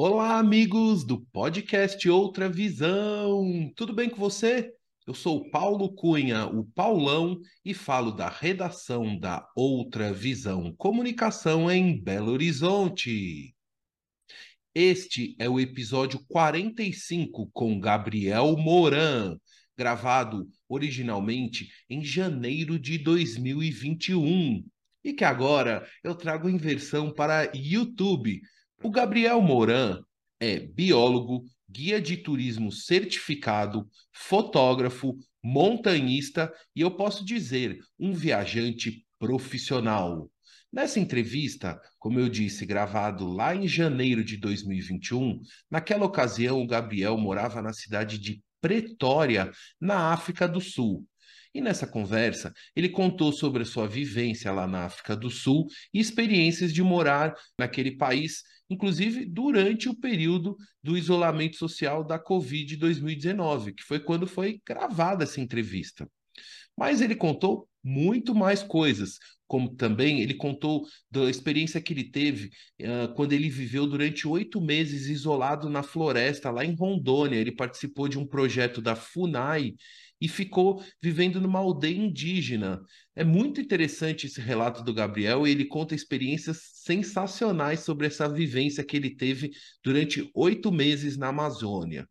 Olá, amigos do podcast Outra Visão. Tudo bem com você? Eu sou Paulo Cunha, o Paulão, e falo da redação da Outra Visão Comunicação em Belo Horizonte. Este é o episódio 45 com Gabriel Moran, gravado originalmente em janeiro de 2021, e que agora eu trago em versão para YouTube o Gabriel Moran é biólogo, guia de turismo certificado, fotógrafo, montanhista e eu posso dizer, um viajante profissional. Nessa entrevista, como eu disse, gravado lá em janeiro de 2021, naquela ocasião o Gabriel morava na cidade de Pretória, na África do Sul. E nessa conversa, ele contou sobre a sua vivência lá na África do Sul e experiências de morar naquele país inclusive durante o período do isolamento social da Covid 2019, que foi quando foi gravada essa entrevista. Mas ele contou muito mais coisas, como também ele contou da experiência que ele teve uh, quando ele viveu durante oito meses isolado na floresta, lá em Rondônia. Ele participou de um projeto da FUNAI e ficou vivendo numa aldeia indígena. É muito interessante esse relato do Gabriel e ele conta experiências sensacionais sobre essa vivência que ele teve durante oito meses na Amazônia.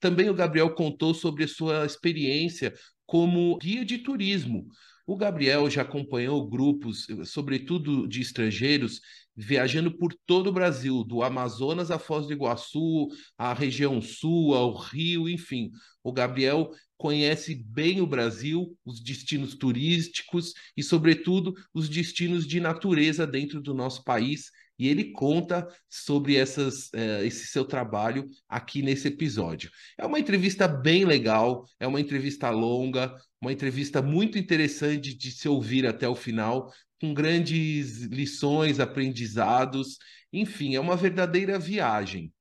Também o Gabriel contou sobre a sua experiência como guia de turismo. O Gabriel já acompanhou grupos, sobretudo de estrangeiros, viajando por todo o Brasil, do Amazonas a Foz do Iguaçu, a região sul, ao Rio, enfim. O Gabriel conhece bem o Brasil, os destinos turísticos e, sobretudo, os destinos de natureza dentro do nosso país. E ele conta sobre essas, eh, esse seu trabalho aqui nesse episódio. É uma entrevista bem legal, é uma entrevista longa, uma entrevista muito interessante de se ouvir até o final, com grandes lições, aprendizados, enfim, é uma verdadeira viagem.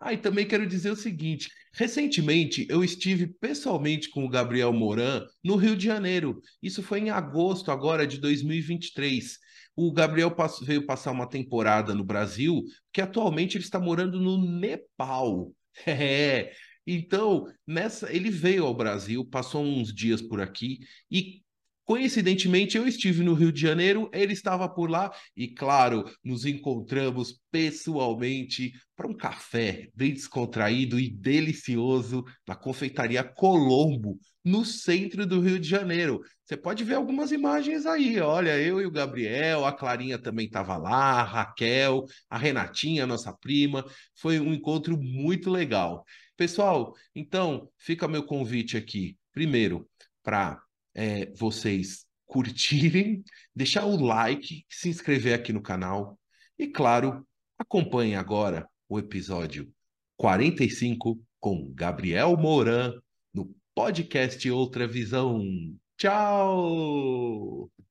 Ah, e também quero dizer o seguinte: recentemente eu estive pessoalmente com o Gabriel Moran no Rio de Janeiro. Isso foi em agosto agora de 2023. O Gabriel veio passar uma temporada no Brasil, que atualmente ele está morando no Nepal. É. Então, nessa, ele veio ao Brasil, passou uns dias por aqui e Coincidentemente, eu estive no Rio de Janeiro, ele estava por lá e, claro, nos encontramos pessoalmente para um café bem descontraído e delicioso na confeitaria Colombo, no centro do Rio de Janeiro. Você pode ver algumas imagens aí. Olha, eu e o Gabriel, a Clarinha também estava lá, a Raquel, a Renatinha, nossa prima. Foi um encontro muito legal. Pessoal, então fica meu convite aqui. Primeiro, para é, vocês curtirem, deixar o like, se inscrever aqui no canal e, claro, acompanhe agora o episódio 45 com Gabriel Moran no podcast Outra Visão. Tchau!